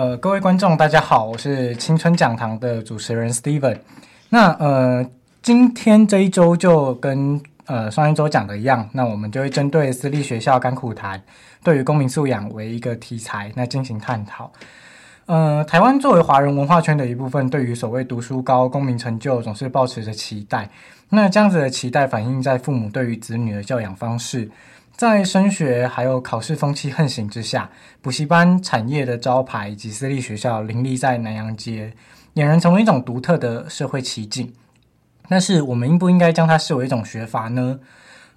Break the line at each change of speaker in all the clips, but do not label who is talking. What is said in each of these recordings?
呃，各位观众，大家好，我是青春讲堂的主持人 Steven。那呃，今天这一周就跟呃上一周讲的一样，那我们就会针对私立学校甘苦谈，对于公民素养为一个题材，那进行探讨。呃，台湾作为华人文化圈的一部分，对于所谓读书高、公民成就，总是抱持着期待。那这样子的期待，反映在父母对于子女的教养方式。在升学还有考试风气横行之下，补习班产业的招牌以及私立学校林立在南阳街，俨然成为一种独特的社会奇景。但是，我们应不应该将它视为一种学阀呢？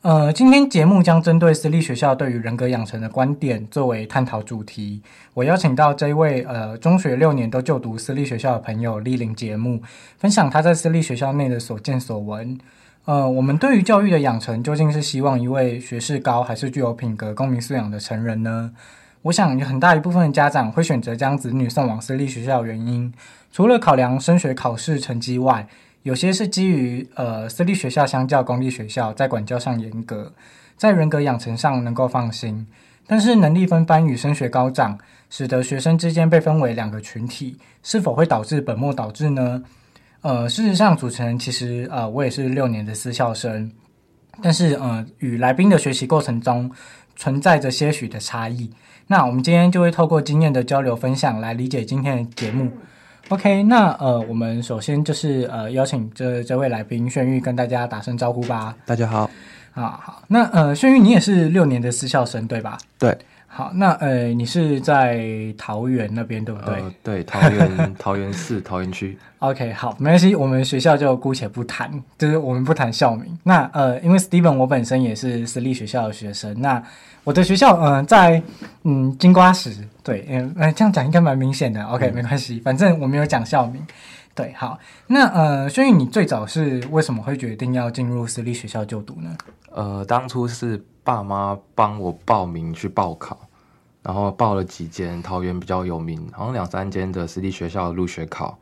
呃，今天节目将针对私立学校对于人格养成的观点作为探讨主题。我邀请到这一位呃中学六年都就读私立学校的朋友莅临节目，分享他在私立学校内的所见所闻。呃，我们对于教育的养成，究竟是希望一位学识高，还是具有品格、公民素养的成人呢？我想有很大一部分的家长会选择将子女送往私立学校原因，除了考量升学考试成绩外，有些是基于呃私立学校相较公立学校在管教上严格，在人格养成上能够放心。但是能力分班与升学高涨，使得学生之间被分为两个群体，是否会导致本末倒置呢？呃，事实上，主持人其实呃，我也是六年的私校生，但是呃，与来宾的学习过程中存在着些许的差异。那我们今天就会透过经验的交流分享来理解今天的节目。OK，那呃，我们首先就是呃，邀请这这位来宾炫玉跟大家打声招呼吧。
大家好，
啊好，那呃，炫玉你也是六年的私校生对吧？
对。
好，那呃，你是在桃园那边对不对？
呃、对，桃园桃园市桃园区。
OK，好，没关系，我们学校就姑且不谈，就是我们不谈校名。那呃，因为 Steven 我本身也是私立学校的学生，那我的学校嗯、呃、在嗯金瓜石，对，嗯、呃，这样讲应该蛮明显的。OK，、嗯、没关系，反正我没有讲校名。对，好，那呃，轩宇，你最早是为什么会决定要进入私立学校就读呢？
呃，当初是。爸妈帮我报名去报考，然后报了几间桃园比较有名，好像两三间的私立学校入学考，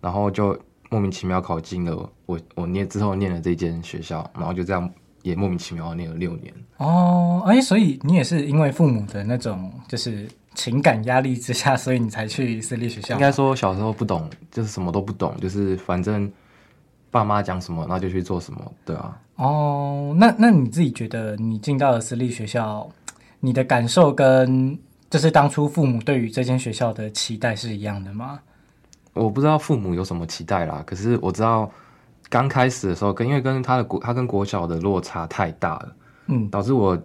然后就莫名其妙考进了我我念之后念了这间学校，然后就这样也莫名其妙念了六年。
哦，哎，所以你也是因为父母的那种就是情感压力之下，所以你才去私立学校？
应该说小时候不懂，就是什么都不懂，就是反正爸妈讲什么，那就去做什么，对啊。
哦，那那你自己觉得你进到了私立学校，你的感受跟就是当初父母对于这间学校的期待是一样的吗？
我不知道父母有什么期待啦，可是我知道刚开始的时候，跟因为跟他的国他跟国小的落差太大了，嗯，导致我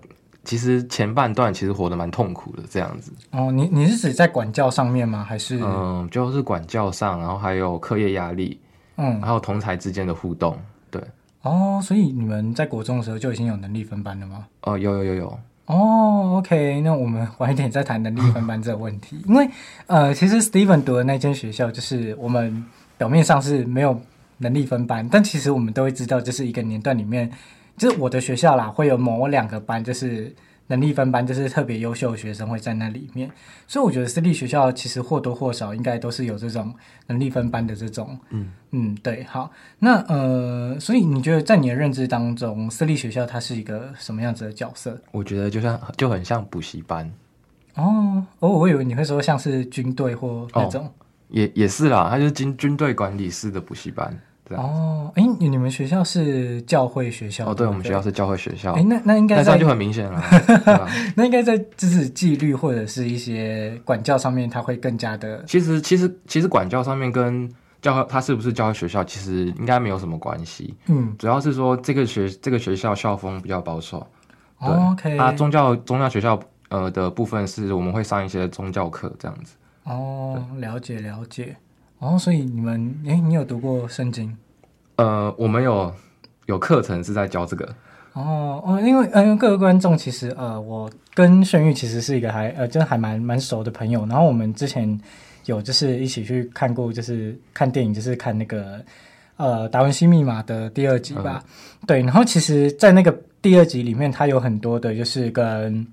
其实前半段其实活得蛮痛苦的这样子。
哦，你你是指在管教上面吗？还是
嗯，就是管教上，然后还有课业压力，嗯，还有同才之间的互动，对。
哦，所以你们在国中的时候就已经有能力分班了吗？
哦，有有有有。
哦，OK，那我们晚一点再谈能力分班这个问题。因为呃，其实 Steven 读的那间学校，就是我们表面上是没有能力分班，但其实我们都会知道，就是一个年段里面，就是我的学校啦，会有某两个班，就是。能力分班就是特别优秀的学生会在那里面，所以我觉得私立学校其实或多或少应该都是有这种能力分班的这种，嗯嗯，对，好，那呃，所以你觉得在你的认知当中，私立学校它是一个什么样子的角色？
我觉得就像就很像补习班。
哦，哦，我以为你会说像是军队或那种，哦、
也也是啦，它就是军军队管理式的补习班。
哦，哎，你们学校是教会学校？
哦，对，我们学校是教会学校。
哎，那那应该
这样就很明显了。
那应该在就是纪律或者是一些管教上面，他会更加的。
其实，其实，其实管教上面跟教会它是不是教会学校，其实应该没有什么关系。嗯，主要是说这个学这个学校校风比较保守。对
，OK。
它宗教宗教学校呃的部分是我们会上一些宗教课这样子。
哦，了解了解。哦，所以你们，哎，你有读过圣经？
呃，我们有有课程是在教这个。
哦哦，因为嗯、呃，各位观众其实呃，我跟炫玉其实是一个还呃，真的还蛮蛮熟的朋友。然后我们之前有就是一起去看过，就是看电影，就是看那个呃《达文西密码》的第二集吧。嗯、对，然后其实，在那个第二集里面，它有很多的就是跟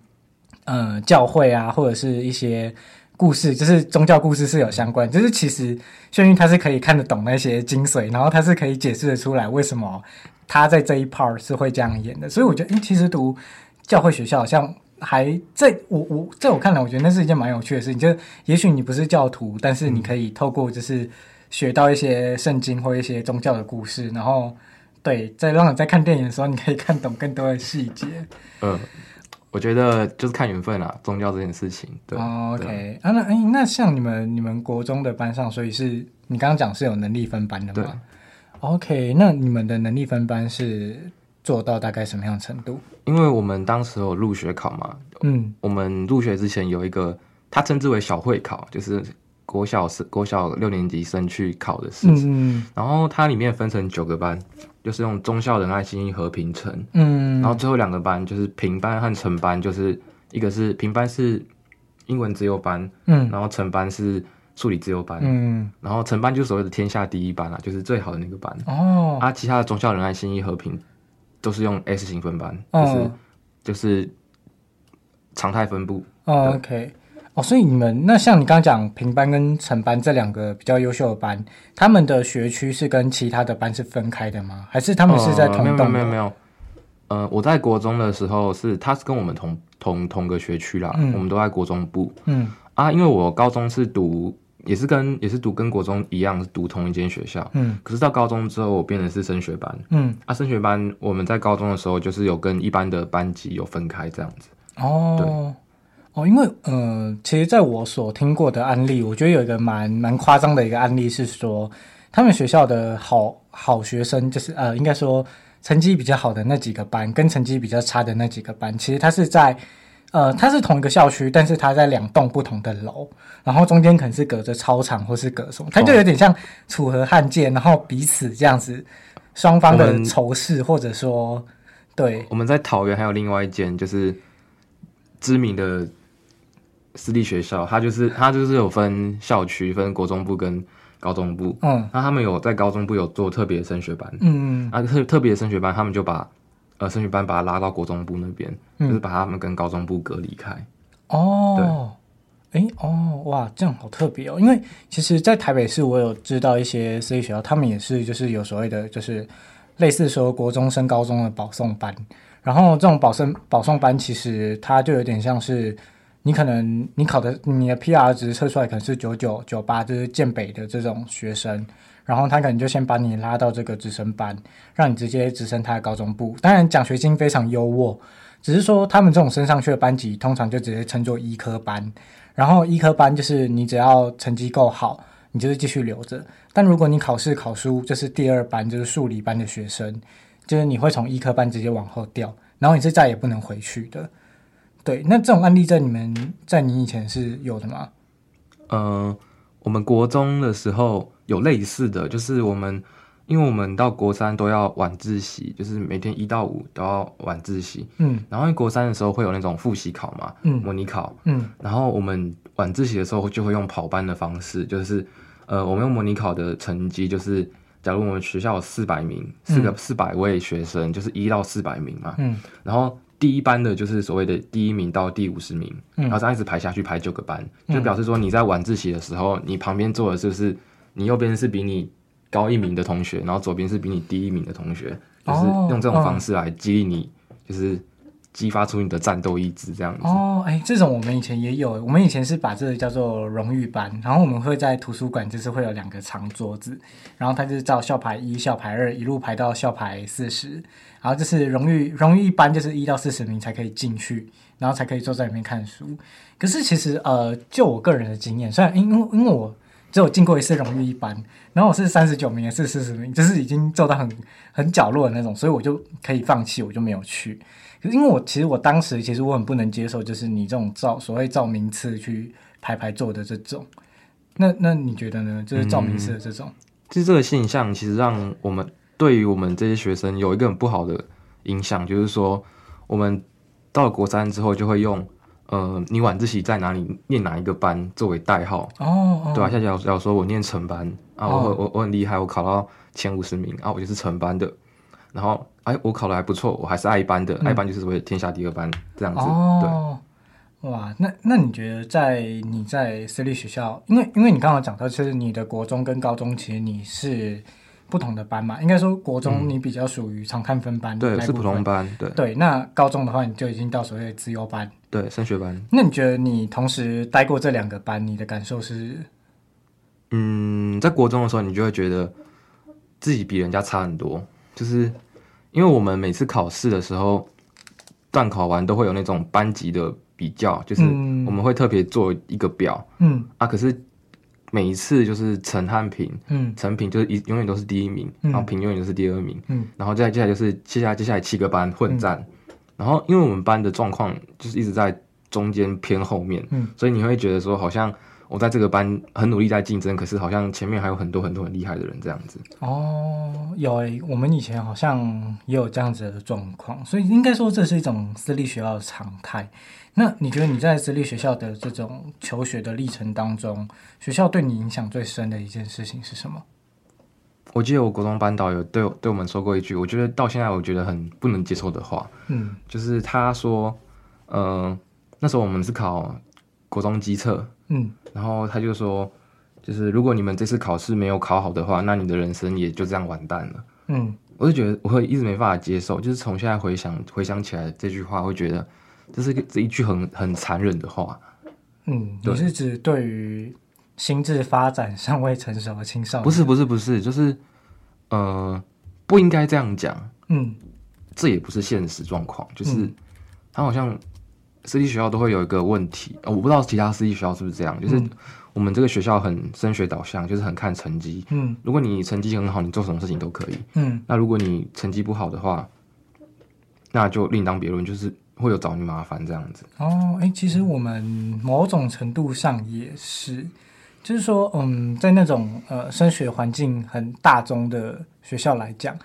呃教会啊，或者是一些。故事就是宗教故事是有相关，就是其实眩晕他是可以看得懂那些精髓，然后他是可以解释得出来为什么他在这一 part 是会这样演的。所以我觉得，诶，其实读教会学校好像还在我我在我看来，我觉得那是一件蛮有趣的事情。就也许你不是教徒，但是你可以透过就是学到一些圣经或一些宗教的故事，然后对，在让你在看电影的时候，你可以看懂更多的细节。嗯。
我觉得就是看缘分啦，宗教这件事情。对
啊，那哎，那像你们你们国中的班上，所以是你刚刚讲是有能力分班的吗？
对
，OK，那你们的能力分班是做到大概什么样程度？
因为我们当时有入学考嘛，嗯，我们入学之前有一个，他称之为小会考，就是国小是国小六年级生去考的事情，嗯，然后它里面分成九个班。就是用忠孝仁爱信义和平城，嗯，然后最后两个班就是平班和成班，就是一个是平班是英文自由班，嗯，然后成班是数理自由班，嗯，然后成班就是所谓的天下第一班啊，就是最好的那个班。哦，啊，其他的中校仁爱信义和平都是用 S 型分班，哦、就是就是常态分布，
哦，OK。哦，所以你们那像你刚刚讲平班跟成班这两个比较优秀的班，他们的学区是跟其他的班是分开的吗？还是他们是在同栋？
没有没有没有。呃，我在国中的时候是，他是跟我们同同同个学区啦，嗯、我们都在国中部。嗯啊，因为我高中是读也是跟也是读跟国中一样，是读同一间学校。嗯，可是到高中之后，我变成是升学班。嗯啊，升学班我们在高中的时候就是有跟一般的班级有分开这样子。
哦，对。哦，因为呃，其实在我所听过的案例，我觉得有一个蛮蛮夸张的一个案例是说，他们学校的好好学生，就是呃，应该说成绩比较好的那几个班，跟成绩比较差的那几个班，其实他是在呃，他是同一个校区，但是他在两栋不同的楼，然后中间可能是隔着操场或是隔什么，他就有点像楚河汉界，然后彼此这样子双方的仇视，或者说对。
我们在桃园还有另外一间就是知名的。私立学校，它就是它就是有分校区，分国中部跟高中部。嗯，那他们有在高中部有做特别升学班。嗯嗯，啊特特别升学班，他们就把呃升学班把它拉到国中部那边，嗯、就是把他们跟高中部隔离开。
哦，对，哎、欸、哦，哇，这样好特别哦。因为其实，在台北市，我有知道一些私立学校，他们也是就是有所谓的，就是类似说国中升高中的保送班。然后这种保送保送班，其实它就有点像是。你可能你考的你的 PR 值测出来可能是九九九八，就是建北的这种学生，然后他可能就先把你拉到这个直升班，让你直接直升他的高中部。当然奖学金非常优渥，只是说他们这种升上去的班级，通常就直接称作医科班。然后医科班就是你只要成绩够好，你就是继续留着。但如果你考试考输，就是第二班，就是数理班的学生，就是你会从医科班直接往后掉，然后你是再也不能回去的。对，那这种案例在你们在你以前是有的吗？
嗯、呃，我们国中的时候有类似的，就是我们。因为我们到国三都要晚自习，就是每天一到五都要晚自习。嗯，然后国三的时候会有那种复习考嘛，嗯，模拟考，嗯，然后我们晚自习的时候就会用跑班的方式，就是呃，我们用模拟考的成绩，就是假如我们学校有四百名，四个四百位学生，就是一到四百名嘛，嗯，然后第一班的就是所谓的第一名到第五十名，嗯，然后这样一直排下去，排九个班，就表示说你在晚自习的时候，你旁边坐的就是你右边是比你。高一名的同学，然后左边是比你低一名的同学，就是用这种方式来激励你，就是激发出你的战斗意志，这样子。
哦，哎，这种我们以前也有，我们以前是把这个叫做荣誉班，然后我们会在图书馆，就是会有两个长桌子，然后它就是照校排一、校排二一路排到校排四十，然后就是荣誉荣誉班就是一到四十名才可以进去，然后才可以坐在里面看书。可是其实呃，就我个人的经验，虽然因为因为我。只有进过一次荣誉一班，然后我是三十九名，也是四十名，就是已经坐到很很角落的那种，所以我就可以放弃，我就没有去。可是因为我其实我当时其实我很不能接受，就是你这种照所谓照名次去排排坐的这种。那那你觉得呢？就是照名次的这种，
其实、嗯、这个现象其实让我们对于我们这些学生有一个很不好的影响，就是说我们到了国三之后就会用。呃，你晚自习在哪里念哪一个班作为代号？哦，哦对啊，像假如假如说我念成班啊，我我、哦、我很厉害，我考到前五十名啊，我就是成班的。然后哎，我考的还不错，我还是爱班的，爱、嗯、班就是所谓天下第二班这样子。哦，
对哇，那那你觉得在你在私立学校，因为因为你刚刚讲到，其实你的国中跟高中其实你是。不同的班嘛，应该说国中你比较属于常看分班，嗯，
对，是普通班，对
对。那高中的话，你就已经到所谓的资优班，
对，升学班。
那你觉得你同时待过这两个班，你的感受是？
嗯，在国中的时候，你就会觉得自己比人家差很多，就是因为我们每次考试的时候，段考完都会有那种班级的比较，就是我们会特别做一个表，嗯。啊，可是。每一次就是陈汉平，嗯，陈平就是一永远都是第一名，嗯、然后平永远都是第二名，嗯，然后再接下来就是接下来接下来七个班混战，嗯、然后因为我们班的状况就是一直在中间偏后面，嗯，所以你会觉得说好像我在这个班很努力在竞争，可是好像前面还有很多很多很厉害的人这样子。
哦，有诶、欸，我们以前好像也有这样子的状况，所以应该说这是一种私立学校的常态。那你觉得你在私立学校的这种求学的历程当中，学校对你影响最深的一件事情是什么？
我记得我国中班导有对对我们说过一句，我觉得到现在我觉得很不能接受的话，嗯，就是他说，呃，那时候我们是考国中机测，嗯，然后他就说，就是如果你们这次考试没有考好的话，那你的人生也就这样完蛋了，嗯，我就觉得我会一直没办法接受，就是从现在回想回想起来这句话，会觉得。这是这一句很很残忍的话。
嗯，对你是指对于心智发展尚未成熟的青少年？
不是不是不是，就是呃，不应该这样讲。嗯，这也不是现实状况。就是他好像私立学校都会有一个问题，我不知道其他私立学校是不是这样。就是我们这个学校很升学导向，就是很看成绩。嗯，如果你成绩很好，你做什么事情都可以。嗯，那如果你成绩不好的话，那就另当别论。就是。会有找你麻烦这样子
哦，哎，其实我们某种程度上也是，就是说，嗯，在那种呃升学环境很大宗的学校来讲，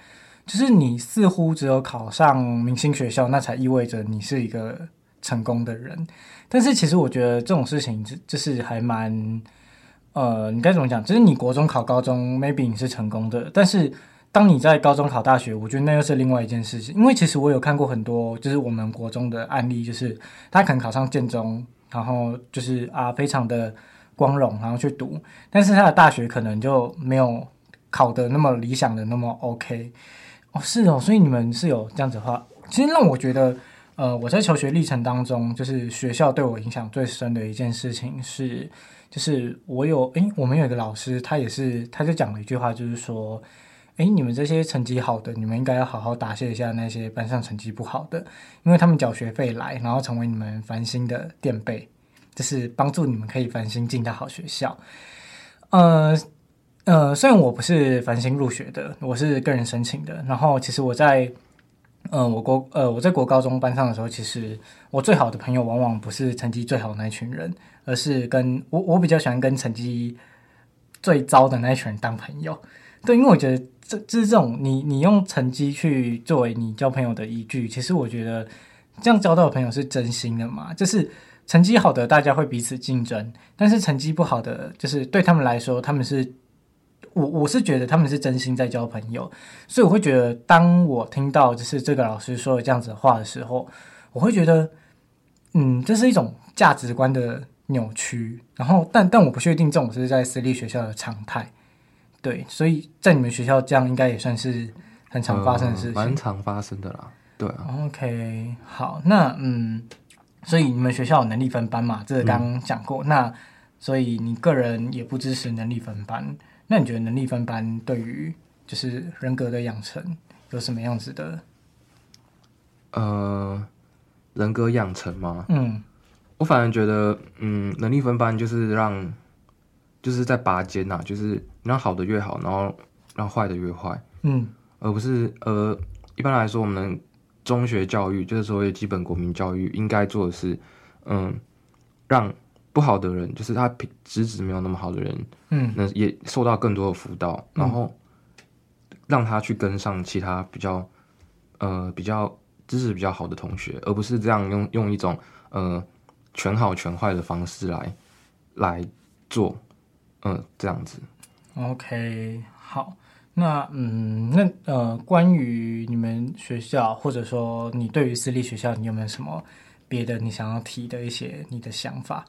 就是你似乎只有考上明星学校，那才意味着你是一个成功的人。但是其实我觉得这种事情就就是还蛮，呃，你该怎么讲？就是你国中考高中，maybe 你是成功的，但是。当你在高中考大学，我觉得那又是另外一件事情。因为其实我有看过很多，就是我们国中的案例，就是他可能考上建中，然后就是啊非常的光荣，然后去读，但是他的大学可能就没有考得那么理想的那么 OK。哦，是哦，所以你们是有这样子的话，其实让我觉得呃，我在求学历程当中，就是学校对我影响最深的一件事情是，就是我有诶，我们有一个老师，他也是，他就讲了一句话，就是说。哎，你们这些成绩好的，你们应该要好好答谢一下那些班上成绩不好的，因为他们缴学费来，然后成为你们繁星的垫背，就是帮助你们可以繁星进到好学校。呃呃，虽然我不是繁星入学的，我是个人申请的。然后其实我在呃我国呃我在国高中班上的时候，其实我最好的朋友往往不是成绩最好的那群人，而是跟我我比较喜欢跟成绩最糟的那一群人当朋友。对，因为我觉得。这就是这种你你用成绩去作为你交朋友的依据，其实我觉得这样交到的朋友是真心的嘛。就是成绩好的大家会彼此竞争，但是成绩不好的，就是对他们来说，他们是我我是觉得他们是真心在交朋友，所以我会觉得，当我听到就是这个老师说的这样子的话的时候，我会觉得，嗯，这是一种价值观的扭曲。然后，但但我不确定这种是在私立学校的常态。对，所以在你们学校这样应该也算是很常发生的事情，
蛮、呃、常发生的啦。对啊。
OK，好，那嗯，所以你们学校有能力分班嘛？这个刚刚讲过。嗯、那所以你个人也不支持能力分班。那你觉得能力分班对于就是人格的养成有什么样子的？
呃，人格养成吗？
嗯，
我反而觉得，嗯，能力分班就是让。就是在拔尖呐，就是让好的越好，然后让坏的越坏，
嗯，
而不是呃，一般来说，我们中学教育就是所谓基本国民教育应该做的是，嗯，让不好的人，就是他品资质没有那么好的人，
嗯，
那也受到更多的辅导，然后让他去跟上其他比较呃比较知识比较好的同学，而不是这样用用一种呃全好全坏的方式来来做。嗯，这样子。
OK，好，那嗯，那呃，关于你们学校，或者说你对于私立学校，你有没有什么别的你想要提的一些你的想法？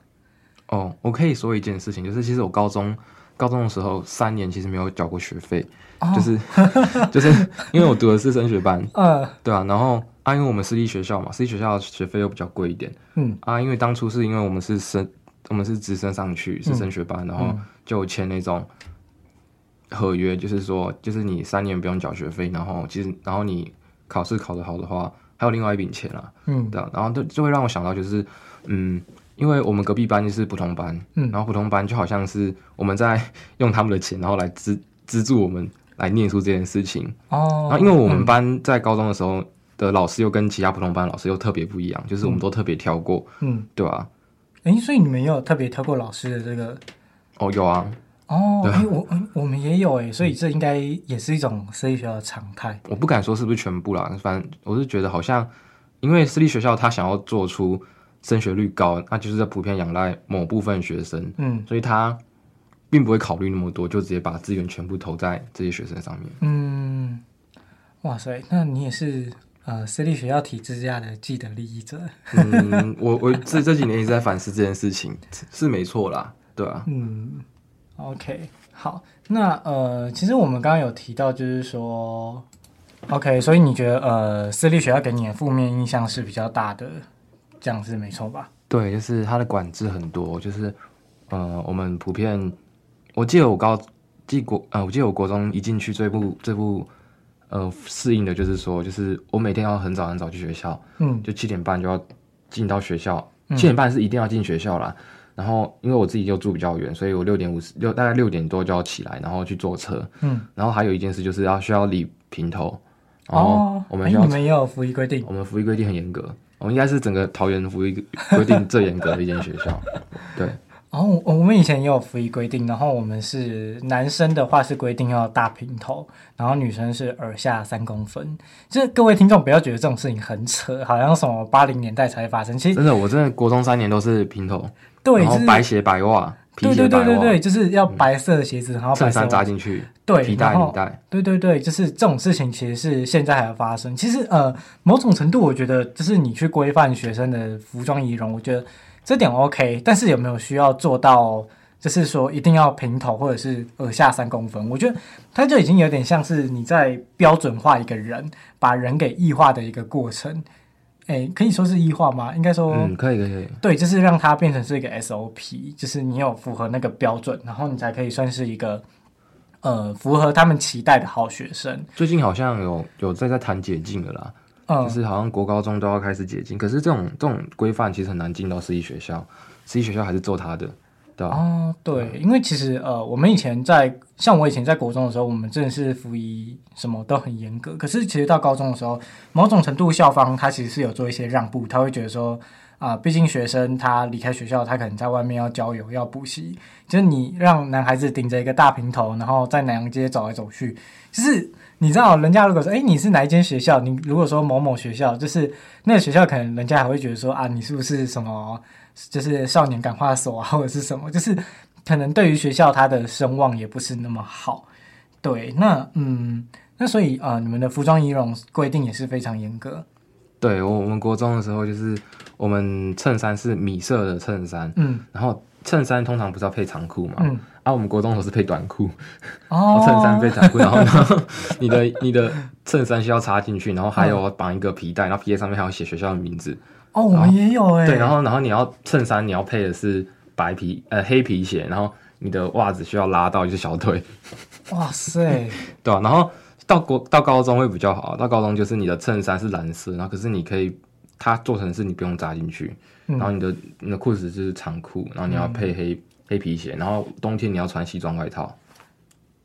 哦，我可以说一件事情，就是其实我高中高中的时候三年其实没有缴过学费，哦、就是 就是因为我读的是升学班，
呃，
对啊，然后啊，因为我们私立学校嘛，私立学校学费又比较贵一点，
嗯
啊，因为当初是因为我们是升。我们是直升上去，是升学班，嗯、然后就签那种合约，就是说，就是你三年不用缴学费，然后其实，然后你考试考得好的话，还有另外一笔钱啦，
嗯，
对啊，然后就就会让我想到，就是，嗯，因为我们隔壁班就是普通班，
嗯，
然后普通班就好像是我们在 用他们的钱，然后来资资助我们来念书这件事情，
哦，
然后因为我们班在高中的时候的老师又跟其他普通班老师又特别不一样，就是我们都特别挑过，
嗯，
对吧？
哎，所以你们也有特别挑过老师的这个？
哦，有啊。
哦，哎，我我们也有哎，所以这应该也是一种私立学校的常态。
我不敢说是不是全部啦，反正我是觉得好像，因为私立学校他想要做出升学率高，那就是在普遍仰赖某部分学生，
嗯，
所以他并不会考虑那么多，就直接把资源全部投在这些学生上面。
嗯，哇塞，那你也是。呃，私立学校体制下的既得利益者。
嗯，我我这这几年一直在反思这件事情，是没错啦，对啊。
嗯，OK，好，那呃，其实我们刚刚有提到，就是说，OK，所以你觉得呃，私立学校给你的负面印象是比较大的，这样是没错吧？
对，就是它的管制很多，就是呃，我们普遍，我记得我高记国呃，我记得我国中一进去这部这部。呃，适应的就是说，就是我每天要很早很早去学校，
嗯，
就七点半就要进到学校，七点半是一定要进学校啦。嗯、然后因为我自己就住比较远，所以我六点五十六大概六点多就要起来，然后去坐车，
嗯。
然后还有一件事就是要需要理平头，哦，我们需要、
欸、你们也有服役规定？
我们服役规定很严格，我们应该是整个桃园服役规定最严格的一间学校，对。
然后我们以前也有服役规定，然后我们是男生的话是规定要大平头，然后女生是耳下三公分。就是各位听众不要觉得这种事情很扯，好像什么八零年代才会发生。其实
真的，我真的国中三年都是平头，
对，
然后白鞋白袜，
对对对对对，就是要白色的鞋子，嗯、然后衬
衫扎进去，
对，
皮带领带，
对对对，就是这种事情其实是现在还要发生。其实呃，某种程度我觉得，就是你去规范学生的服装仪容，我觉得这点 OK，但是有没有需要做到？就是说，一定要平头或者是耳下三公分，我觉得它就已经有点像是你在标准化一个人，把人给异化的一个过程。哎，可以说是异化吗？应该说，
嗯，可以，可以，可以。
对，就是让它变成是一个 SOP，就是你有符合那个标准，然后你才可以算是一个呃符合他们期待的好学生。
最近好像有有在在谈解禁的啦，嗯，就是好像国高中都要开始解禁，可是这种这种规范其实很难进到私立学校，私立学校还是做他的。对
哦，对，因为其实呃，我们以前在像我以前在国中的时候，我们真的是服仪什么都很严格。可是其实到高中的时候，某种程度校方他其实是有做一些让步，他会觉得说啊、呃，毕竟学生他离开学校，他可能在外面要交游、要补习，就是你让男孩子顶着一个大平头，然后在南阳街走来走去，就是你知道，人家如果说哎，你是哪一间学校？你如果说某某学校，就是那个学校，可能人家还会觉得说啊，你是不是什么？就是少年感化所啊，或者是什么，就是可能对于学校它的声望也不是那么好。对，那嗯，那所以啊、呃，你们的服装仪容规定也是非常严格。
对，我我们国中的时候，就是我们衬衫是米色的衬衫，嗯，然后衬衫通常不是要配长裤嘛，嗯，啊，我们国中都是配短裤，哦，衬衫配短裤，然后然后你的你的衬衫需要插进去，然后还有绑一个皮带，然后皮带上面还要写学校的名字。
哦，我们也有哎。
对，然后然后你要衬衫，你要配的是白皮呃黑皮鞋，然后你的袜子需要拉到就是小腿。
哇塞，
对啊，然后到国到高中会比较好，到高中就是你的衬衫是蓝色，然后可是你可以它做成是你不用扎进去，嗯、然后你的你的裤子就是长裤，然后你要配黑、嗯、黑皮鞋，然后冬天你要穿西装外套。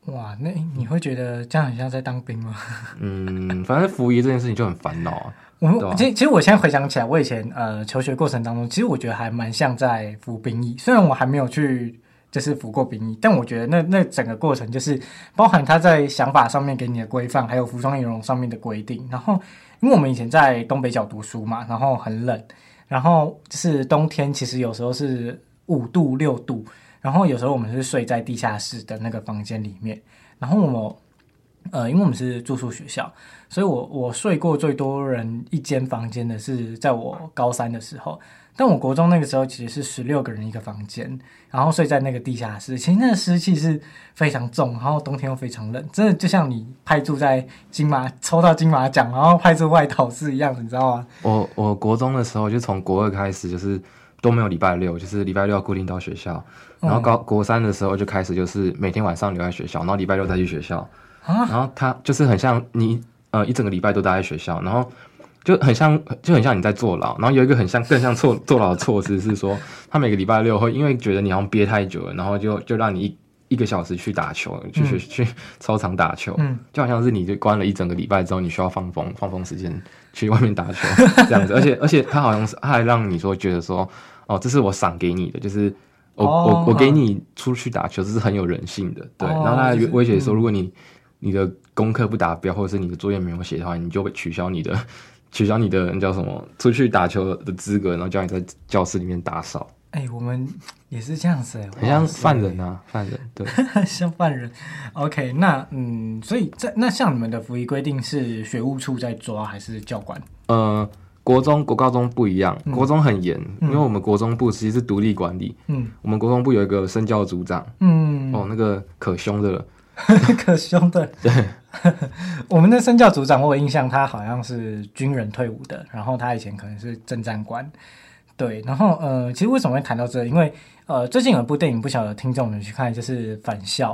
哇，那你会觉得这样很像在当兵吗？
嗯，反正服役这件事情就很烦恼啊。
我们其实其实我现在回想起来，我以前呃求学过程当中，其实我觉得还蛮像在服兵役。虽然我还没有去就是服过兵役，但我觉得那那整个过程就是包含他在想法上面给你的规范，还有服装仪容上面的规定。然后因为我们以前在东北角读书嘛，然后很冷，然后就是冬天其实有时候是五度六度，然后有时候我们是睡在地下室的那个房间里面，然后我们。呃，因为我们是住宿学校，所以我我睡过最多人一间房间的是在我高三的时候。但我国中那个时候其实是十六个人一个房间，然后睡在那个地下室，其实那个湿气是非常重，然后冬天又非常冷，真的就像你派驻在金马抽到金马奖，然后派驻外岛是一样的，你知道吗？
我我国中的时候就从国二开始就是都没有礼拜六，就是礼拜六要固定到学校，然后高国三的时候就开始就是每天晚上留在学校，然后礼拜六再去学校啊。然后他就是很像你，呃，一整个礼拜都待在学校，然后就很像，就很像你在坐牢。然后有一个很像，更像坐坐牢的措施是说，他每个礼拜六会因为觉得你好像憋太久了，然后就就让你一一个小时去打球，去去去操场打球，嗯，就好像是你就关了一整个礼拜之后，你需要放风放风时间去外面打球这样子。而且而且他好像是他还让你说觉得说，哦，这是我赏给你的，就是我、哦、我我给你出去打球，这是很有人性的，对。哦、然后他还威胁说，如果你你的功课不达标，或者是你的作业没有写的话，你就会取消你的 取消你的那叫什么出去打球的资格，然后叫你在教室里面打扫。
哎、欸，我们也是这样子、欸，
很像犯人啊，犯人对，
像犯人。OK，那嗯，所以在那像你们的服役规定是学务处在抓还是教官？
呃，国中国高中不一样，国中很严，嗯、因为我们国中部其实是独立管理。嗯，我们国中部有一个生教组长。嗯，哦，那个可凶的了。
可凶的，对，我们的身教组长，我印象，他好像是军人退伍的，然后他以前可能是政战官，对，然后呃，其实为什么会谈到这？因为呃，最近有一部电影，不晓得听众们去看，就是《返校》，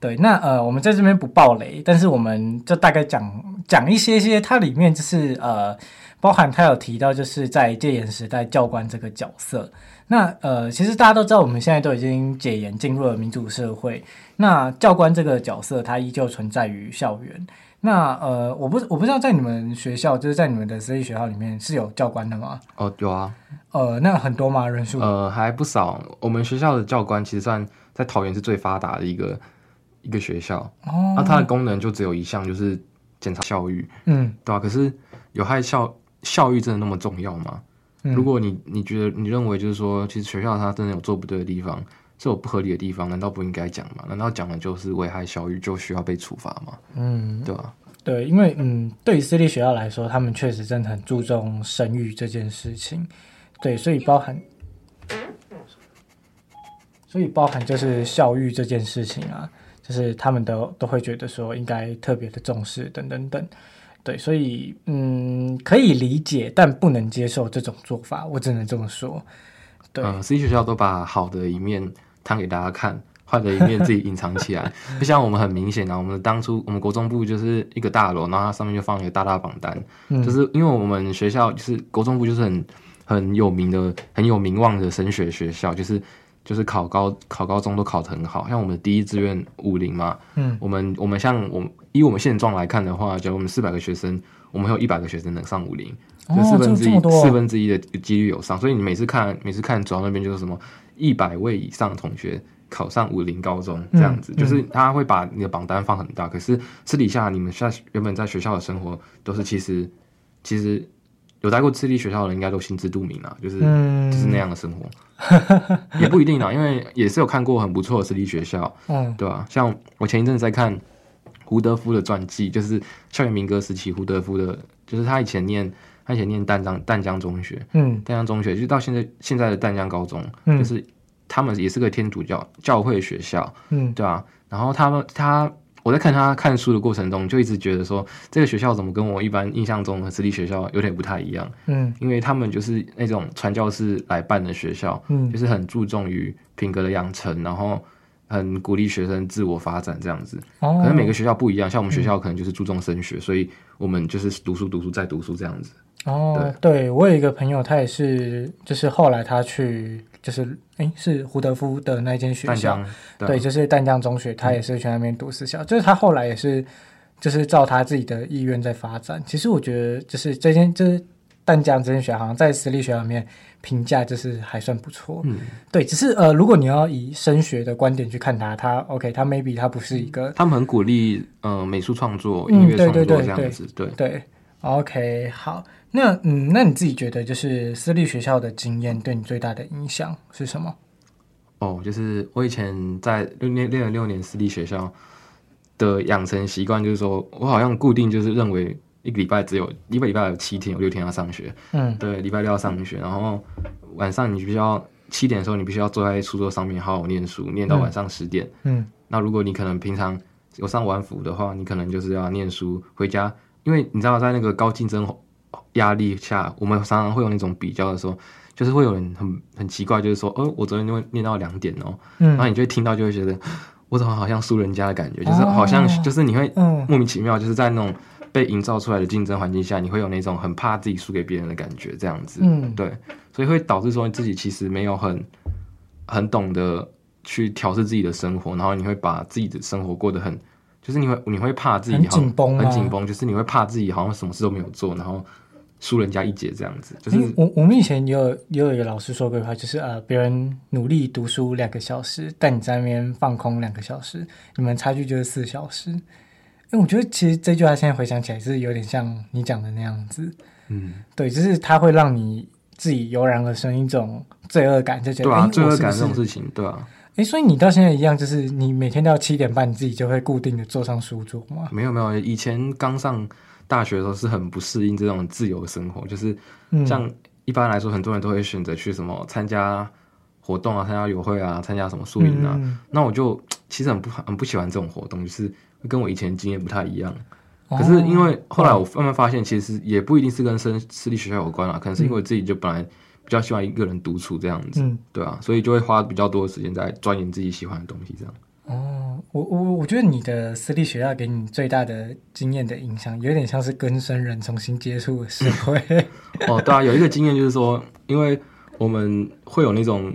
对，那呃，我们在这边不爆雷，但是我们就大概讲讲一些些，它里面就是呃，包含他有提到，就是在戒严时代教官这个角色。那呃，其实大家都知道，我们现在都已经解严，进入了民主社会。那教官这个角色，它依旧存在于校园。那呃，我不我不知道在你们学校，就是在你们的私立学校里面是有教官的吗？
哦，有啊。
呃，那很多吗？人数？
呃，还不少。我们学校的教官其实算在桃园是最发达的一个一个学校。哦。那它的功能就只有一项，就是检查校誉。嗯，对吧？可是有害校校誉真的那么重要吗？如果你你觉得你认为就是说，其实学校它真的有做不对的地方，是有不合理的地方，难道不应该讲吗？难道讲的就是危害校誉就需要被处罚吗？嗯，对吧？
对，因为嗯，对于私立学校来说，他们确实真的很注重声誉这件事情。对，所以包含，所以包含就是校誉这件事情啊，就是他们都都会觉得说应该特别的重视，等等等。对，所以嗯，可以理解，但不能接受这种做法，我只能这么说。对，
嗯，私立学校都把好的一面摊给大家看，坏的一面自己隐藏起来。就像我们很明显啊，我们当初我们国中部就是一个大楼，然后它上面就放一个大大榜单，嗯、就是因为我们学校就是国中部就是很很有名的、很有名望的升学学校，就是。就是考高考高中都考得很好，像我们第一志愿五零嘛，嗯，我们我们像我们以我们现状来看的话，假如我们四百个学生，我们有一百个学生能上武陵，就四分之一四分之一的几率有上，所以你每次看每次看走到那边就是什么一百位以上同学考上武陵高中这样子，嗯、就是他会把你的榜单放很大，可是私底下你们在原本在学校的生活都是其实其实。有待过私立学校的人应该都心知肚明啊，就是、嗯、就是那样的生活，也不一定啊，因为也是有看过很不错的私立学校，嗯，对吧、啊？像我前一阵子在看胡德夫的传记，就是校园民歌时期胡德夫的，就是他以前念他以前念淡江淡江中学，嗯，淡江中学就到现在现在的淡江高中，嗯、就是他们也是个天主教教会学校，嗯，对、啊？然后他们他。我在看他看书的过程中，就一直觉得说，这个学校怎么跟我一般印象中的私立学校有点不太一样？嗯，因为他们就是那种传教士来办的学校，嗯，就是很注重于品格的养成，然后很鼓励学生自我发展这样子。哦，可能每个学校不一样，像我们学校可能就是注重升学，嗯，所以我们就是读书读书再读书这样子。
哦，对，我有一个朋友，他也是，就是后来他去。就是，哎、欸，是胡德夫的那间学校，对，对，就是淡江中学，他也是去那边读私校。嗯、就是他后来也是，就是照他自己的意愿在发展。其实我觉得，就是这间就是淡江这间学校，好像在私立学校里面评价就是还算不错。嗯，对，只是呃，如果你要以升学的观点去看他，他 OK，他 maybe 他不是一个，
他们很鼓励呃美术创作、音乐创作这样子，对对，
对，OK，好。那嗯，那你自己觉得就是私立学校的经验对你最大的影响是什么？
哦，就是我以前在六年练了六年私立学校的养成习惯，就是说我好像固定就是认为一个礼拜只有一个礼拜有七天，有六天要上学。嗯，对，礼拜六要上学，然后晚上你必须要七点的时候，你必须要坐在书桌上面好好念书，念到晚上十点。嗯，那如果你可能平常有上晚辅的话，你可能就是要念书回家，因为你知道在那个高竞争。压力下，我们常常会有那种比较的时候，就是会有人很很奇怪，就是说，哦，我昨天就会念到两点哦，嗯，然后你就会听到就会觉得，我怎么好像输人家的感觉，哦、就是好像就是你会莫名其妙，就是在那种被营造出来的竞争环境下，你会有那种很怕自己输给别人的感觉，这样子，嗯，对，所以会导致说你自己其实没有很很懂得去调试自己的生活，然后你会把自己的生活过得很，就是你会你会怕自己很紧绷，很紧绷，就是你会怕自己好像什么事都没有做，然后。输人家一截这样子，就是、欸、
我我们以前也有也有一个老师说过的话，就是呃，别人努力读书两个小时，但你在那边放空两个小时，你们差距就是四小时。因为，我觉得其实这句话现在回想起来是有点像你讲的那样子，嗯，对，就是它会让你自己油然而生一种罪恶感，就觉得对
罪恶感这种事情，对啊。
哎、欸，所以你到现在一样，就是你每天到七点半，你自己就会固定的坐上书桌吗？
没有没有，以前刚上。大学的时候是很不适应这种自由生活，就是像一般来说，很多人都会选择去什么参加活动啊，参加友会啊，参加什么宿营啊。嗯、那我就其实很不很不喜欢这种活动，就是跟我以前经验不太一样。可是因为后来我慢慢发现，其实也不一定是跟私私立学校有关啊，可能是因为我自己就本来比较喜欢一个人独处这样子，嗯、对啊，所以就会花比较多的时间在钻研自己喜欢的东西这样。
哦，我我我觉得你的私立学校给你最大的经验的影响，有点像是跟生人重新接触的社会。
哦，对啊，有一个经验就是说，因为我们会有那种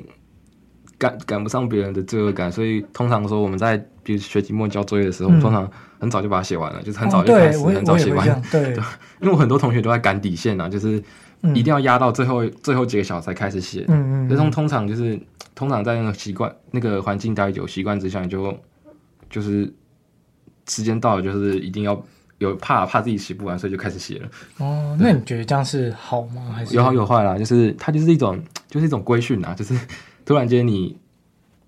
赶赶不上别人的罪恶感，所以通常说我们在比如学期末交作业的时候，嗯、我们通常很早就把它写完了，就是很早就开始，哦、很早写完。对，对，因为我很多同学都在赶底线啊，就是。一定要压到最后最后几个小时才开始写，嗯嗯，通通常就是通常在那个习惯那个环境待久，习惯之下，你就就是时间到了，就是一定要有怕怕自己写不完，所以就开始写了。
哦，那你觉得这样是好吗？还是
有好有坏啦？就是它就是一种就是一种规训啊，就是 突然间你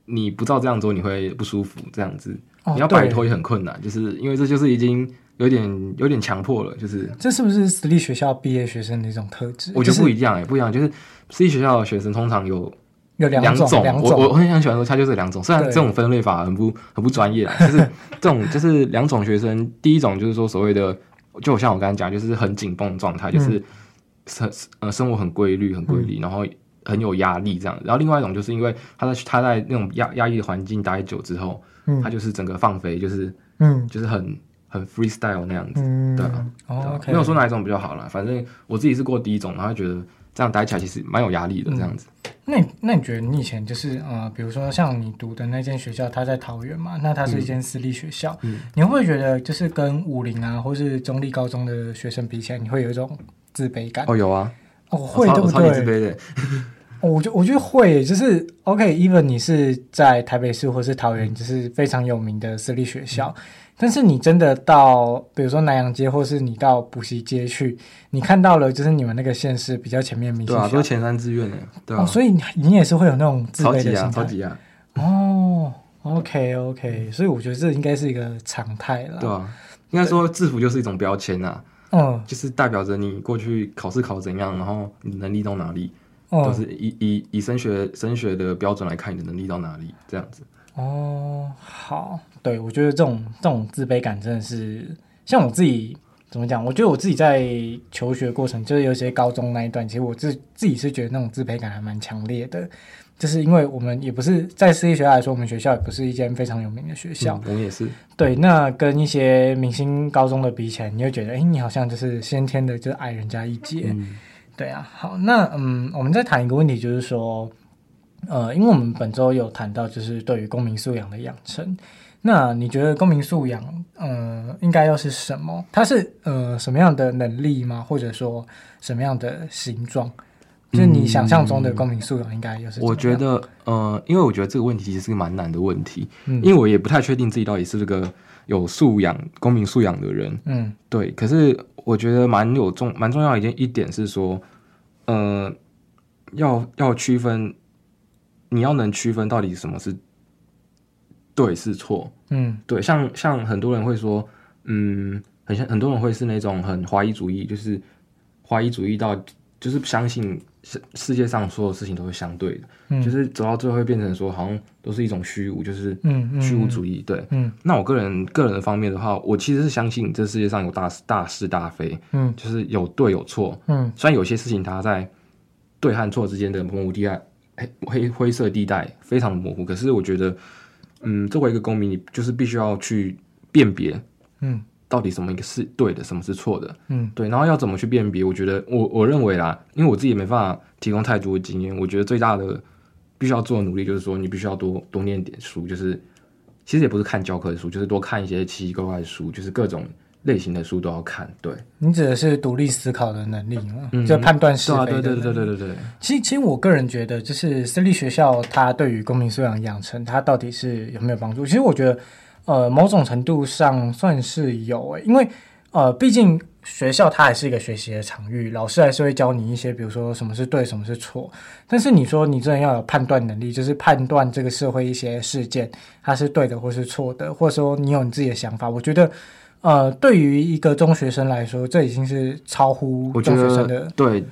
你不照这样做，你会不舒服，这样子，你要摆脱也很困难，就是因为这就是已经。有点有点强迫了，就是
这是不是私立学校毕业学生的一种特质？
我觉得不一样哎，不一样。就是私立学校的学生通常有
有两种，
我我很很喜欢说，他就是两种。虽然这种分类法很不很不专业，就是这种就是两种学生。第一种就是说所谓的就像我刚才讲，就是很紧绷的状态，就是生呃生活很规律，很规律，然后很有压力这样。然后另外一种就是因为他在他在那种压压抑的环境待久之后，他就是整个放飞，就是嗯，就是很很 freestyle 那样子，对啊，没有说哪一种比较好啦，反正我自己是过第一种，然后觉得。这样待起来其实蛮有压力的，这样子。
嗯、那你那你觉得你以前就是呃，比如说像你读的那间学校，它在桃园嘛？那它是一间私立学校，嗯，你会不会觉得就是跟武林啊，或是中立高中的学生比起来，你会有一种自卑感？
哦，有啊，
哦，会对不对？
自卑的。
我觉我觉得会，就是 OK，even 你是在台北市或是桃园，就是非常有名的私立学校。嗯但是你真的到，比如说南阳街，或是你到补习街去，你看到了，就是你们那个县市比较前面明星，
对啊，都前三志愿的，对啊，
哦，所以你也是会有那种自卑的心态，
超级啊，超级啊，
哦，OK OK，所以我觉得这应该是一个常态了，
对啊，应该说制服就是一种标签呐，嗯，就是代表着你过去考试考怎样，然后你能力到哪里，嗯，都是以以以升学升学的标准来看你的能力到哪里，这样子。
哦，好，对，我觉得这种这种自卑感真的是，像我自己怎么讲？我觉得我自己在求学过程，就是有些高中那一段，其实我自自己是觉得那种自卑感还蛮强烈的，就是因为我们也不是在私立学校来说，我们学校也不是一间非常有名的学校，
嗯、我们也是。
对，那跟一些明星高中的比起来，你会觉得，哎，你好像就是先天的就矮人家一截。嗯、对啊，好，那嗯，我们再谈一个问题，就是说。呃，因为我们本周有谈到，就是对于公民素养的养成，那你觉得公民素养，呃，应该又是什么？它是呃什么样的能力吗？或者说什么样的形状？就是你想象中的公民素养应该又是？
我觉得，呃，因为我觉得这个问题其实是个蛮难的问题，嗯，因为我也不太确定自己到底是这个有素养、公民素养的人，嗯，对。可是我觉得蛮有重、蛮重要的一件一点是说，呃，要要区分。你要能区分到底什么是对是错，嗯，对，像像很多人会说，嗯，很像很多人会是那种很怀疑主义，就是怀疑主义到就是相信世世界上所有事情都是相对的，嗯，就是走到最后会变成说好像都是一种虚无，就是嗯虚无主义，对，嗯，那我个人个人的方面的话，我其实是相信这世界上有大大是大非，嗯，就是有对有错，嗯，虽然有些事情它在对和错之间的模糊地带。黑灰色地带非常的模糊，可是我觉得，嗯，作为一个公民，你就是必须要去辨别，嗯，到底什么一个是对的，什么是错的，嗯，对，然后要怎么去辨别？我觉得我我认为啦，因为我自己也没办法提供太多的经验，我觉得最大的必须要做的努力就是说，你必须要多多念点书，就是其实也不是看教科书，就是多看一些奇奇怪怪的书，就是各种。类型的书都要看，对。你
指的是独立思考的能力吗？嗯，就判断是非
对对对对对。
其实，其实我个人觉得，就是私立学校它对于公民素养养成，它到底是有没有帮助？其实我觉得，呃，某种程度上算是有诶，因为呃，毕竟学校它还是一个学习的场域，老师还是会教你一些，比如说什么是对，什么是错。但是你说你真的要有判断能力，就是判断这个社会一些事件它是对的或是错的，或者说你有你自己的想法，我觉得。呃，对于一个中学生来说，这已经是超乎中学生的。
对，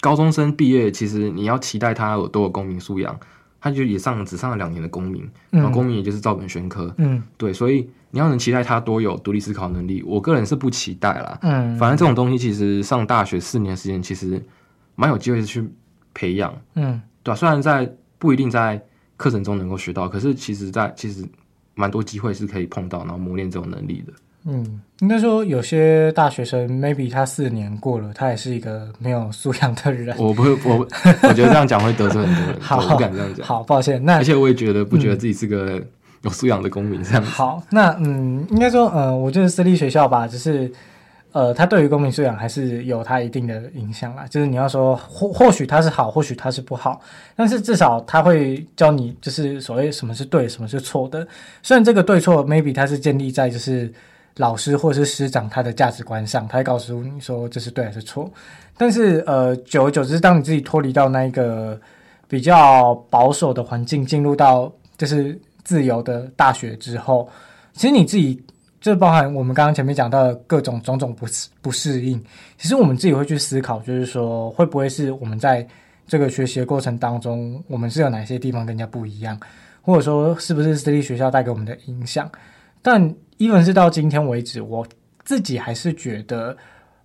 高中生毕业，其实你要期待他有多有公民素养，他就也上只上了两年的公民，嗯、然后公民也就是照本宣科。嗯，对，所以你要能期待他多有独立思考能力，我个人是不期待啦。嗯，反正这种东西其实上大学四年时间，其实蛮有机会去培养。嗯，对、啊、虽然在不一定在课程中能够学到，可是其实在其实蛮多机会是可以碰到，然后磨练这种能力的。
嗯，应该说有些大学生，maybe 他四年过了，他也是一个没有素养的人。
我不会，我我觉得这样讲会得罪很多人，好我不敢这样讲。
好，抱歉。那而
且我也觉得不觉得自己是个有素养的公民，这样、嗯。
好，那嗯，应该说，呃，我觉得私立学校吧，就是呃，他对于公民素养还是有他一定的影响啦。就是你要说或或许他是好，或许他是不好，但是至少他会教你，就是所谓什么是对，什么是错的。虽然这个对错，maybe 他是建立在就是。老师或者是师长他的价值观上，他会告诉你说这是对还是错。但是呃，久而久之，当你自己脱离到那一个比较保守的环境，进入到就是自由的大学之后，其实你自己就包含我们刚刚前面讲到的各种种种不适不适应。其实我们自己会去思考，就是说会不会是我们在这个学习的过程当中，我们是有哪些地方跟人家不一样，或者说是不是私立学校带给我们的影响？但 even 是到今天为止，我自己还是觉得，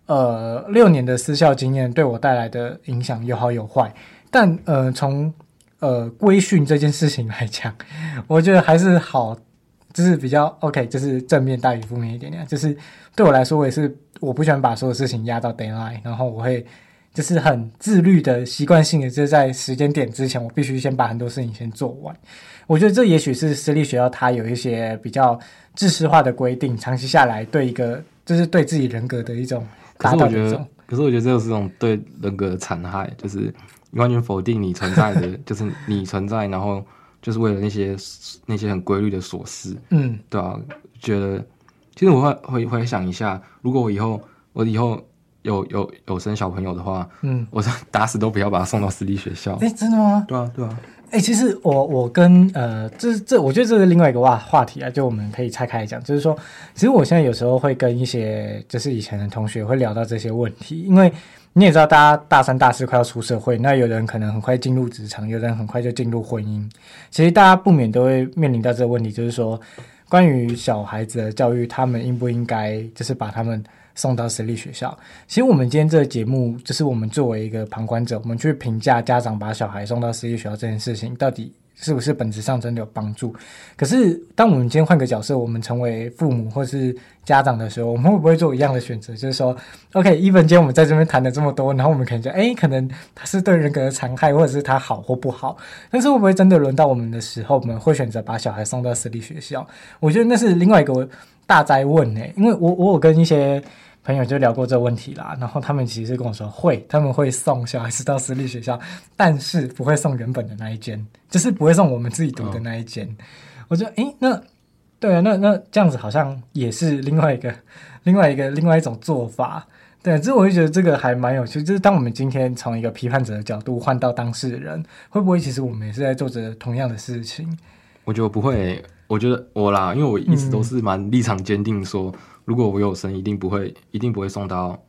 呃，六年的私校经验对我带来的影响有好有坏。但呃，从呃规训这件事情来讲，我觉得还是好，就是比较 OK，就是正面大于负面一点点。就是对我来说，我也是我不喜欢把所有事情压到 deadline，然后我会就是很自律的习惯性的，就是在时间点之前，我必须先把很多事情先做完。我觉得这也许是私立学校它有一些比较制式化的规定，长期下来对一个就是对自己人格的一种打倒一种。
可是我觉得，可是我觉得这就是一种对人格的残害，就是。完全否定你存在的，就是你存在，然后就是为了那些那些很规律的琐事，嗯，对啊，觉得其实我会回回想一下，如果我以后我以后有有有生小朋友的话，嗯，我打死都不要把他送到私立学校。
哎、欸，真的吗？
对啊，对啊。
哎、欸，其实我我跟呃，这这我觉得这是另外一个话话题啊，就我们可以拆开来讲，就是说，其实我现在有时候会跟一些就是以前的同学会聊到这些问题，因为。你也知道，大家大三、大四快要出社会，那有人可能很快进入职场，有人很快就进入婚姻。其实大家不免都会面临到这个问题，就是说，关于小孩子的教育，他们应不应该就是把他们送到私立学校？其实我们今天这个节目，就是我们作为一个旁观者，我们去评价家长把小孩送到私立学校这件事情，到底。是不是本质上真的有帮助？可是，当我们今天换个角色，我们成为父母或是家长的时候，我们会不会做一样的选择？就是说，OK，even 今天我们在这边谈了这么多，然后我们可能觉得，哎，可能他是对人格的残害，或者是他好或不好。但是，会不会真的轮到我们的时候，我们会选择把小孩送到私立学校？我觉得那是另外一个大哉问呢。因为我我有跟一些。朋友就聊过这个问题啦，然后他们其实跟我说会，他们会送小孩子到私立学校，但是不会送原本的那一间，就是不会送我们自己读的那一间。我觉得，诶，那对啊，那那这样子好像也是另外一个、另外一个、另外一种做法。对，这我就觉得这个还蛮有趣。就是当我们今天从一个批判者的角度换到当事人，会不会其实我们也是在做着同样的事情？
我觉得不会，我觉得我啦，因为我一直都是蛮立场坚定说。嗯如果我有生，一定不会，一定不会送到，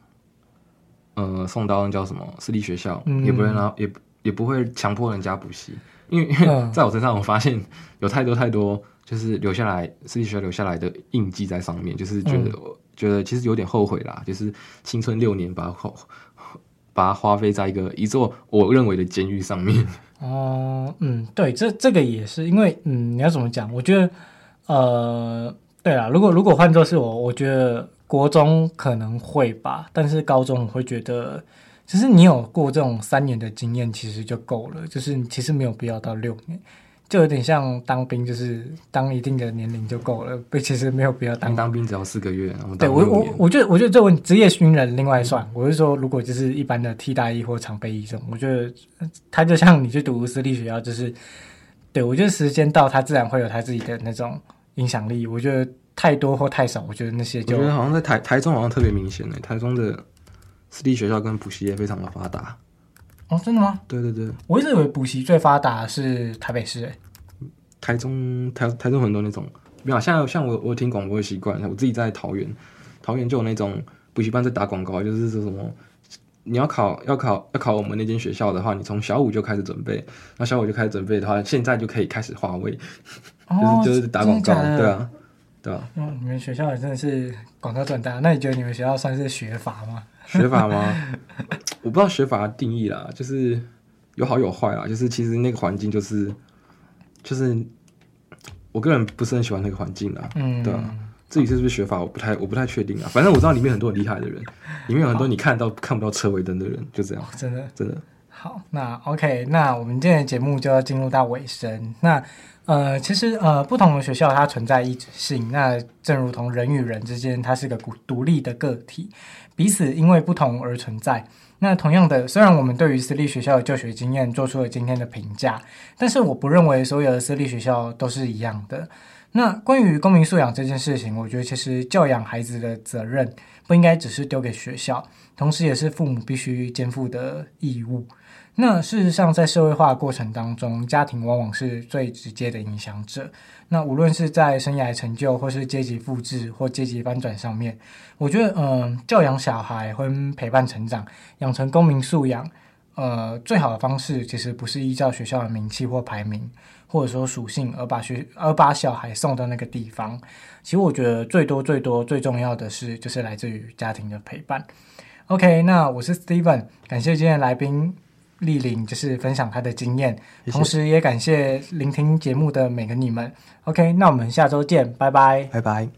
呃，送到那叫什么私立学校，嗯、也不会让，也也不会强迫人家补习，因为因为 在我身上，我发现有太多太多，就是留下来私立学校留下来的印记在上面，就是觉得、嗯、觉得其实有点后悔啦，就是青春六年把它花把它花费在一个一座我认为的监狱上面。
哦，嗯，对，这这个也是因为，嗯，你要怎么讲？我觉得，呃。对啊，如果如果换作是我，我觉得国中可能会吧，但是高中我会觉得，其实你有过这种三年的经验，其实就够了，就是其实没有必要到六年，就有点像当兵，就是当一定的年龄就够了，不，其实没有必要当
当兵只要四个月。我
对我我我觉得我觉得这问职业军人另外算，我是说如果就是一般的替代役或常备役这种，我觉得他就像你去读私立学校，就是对我觉得时间到，他自然会有他自己的那种。影响力，我觉得太多或太少，我觉得那些就我
觉得好像在台台中好像特别明显诶，台中的私立学校跟补习业非常的发达。
哦，真的吗？
对对对，
我一直以为补习最发达是台北市诶。
台中台台中很多那种，没有像像我我听广播的习惯，我自己在桃园，桃园就有那种补习班在打广告，就是说什么你要考要考要考我们那间学校的话，你从小五就开始准备，那小五就开始准备的话，现在就可以开始划位。
哦、
就是就是打广告，对啊，对啊。
嗯，你们学校也真的是广告赚大。那你觉得你们学校算是学法吗？
学法吗？我不知道学法的定义啦，就是有好有坏啦。就是其实那个环境就是就是我个人不是很喜欢那个环境啦。嗯，对啊。至于是不是学法，我不太我不太确定啊。反正我知道里面很多很厉害的人，里面有很多你看到看不到车尾灯的人，就这样。
真的
真的。
好，那 OK，那我们今天的节目就要进入到尾声。那呃，其实呃，不同的学校它存在异质性，那正如同人与人之间，它是个独独立的个体，彼此因为不同而存在。那同样的，虽然我们对于私立学校的就学经验做出了今天的评价，但是我不认为所有的私立学校都是一样的。那关于公民素养这件事情，我觉得其实教养孩子的责任不应该只是丢给学校，同时也是父母必须肩负的义务。那事实上，在社会化的过程当中，家庭往往是最直接的影响者。那无论是在生涯成就，或是阶级复制或阶级翻转上面，我觉得，嗯、教养小孩或陪伴成长，养成公民素养，呃，最好的方式其实不是依照学校的名气或排名，或者说属性，而把学而把小孩送到那个地方。其实我觉得最多最多最重要的是，就是来自于家庭的陪伴。OK，那我是 Steven，感谢今天的来宾莅临，就是分享他的经验，谢谢，同时也感谢聆听节目的每个你们。OK，那我们下周见，拜拜，
拜拜。